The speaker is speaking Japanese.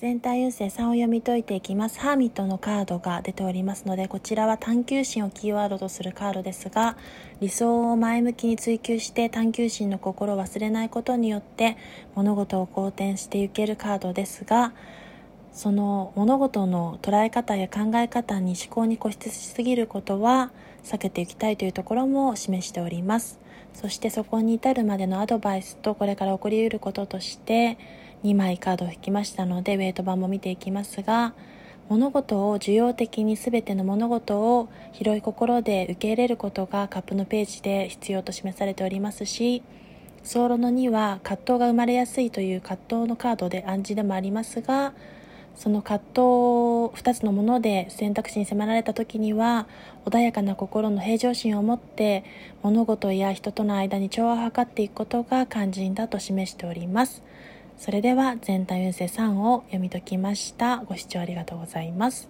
全体運勢3を読み解いていきます。ハーミットのカードが出ておりますので、こちらは探求心をキーワードとするカードですが、理想を前向きに追求して探求心の心を忘れないことによって物事を好転していけるカードですが、その物事の捉え方や考え方に思考に固執しすぎることは避けていきたいというところも示しております。そしてそこに至るまでのアドバイスとこれから起こりうることとして、2枚カードを引きましたのでウェイト版も見ていきますが物事を受容的に全ての物事を広い心で受け入れることがカップのページで必要と示されておりますしソロの2は葛藤が生まれやすいという葛藤のカードで暗示でもありますがその葛藤2つのもので選択肢に迫られた時には穏やかな心の平常心を持って物事や人との間に調和を図っていくことが肝心だと示しております。それでは全体運勢3を読み解きました。ご視聴ありがとうございます。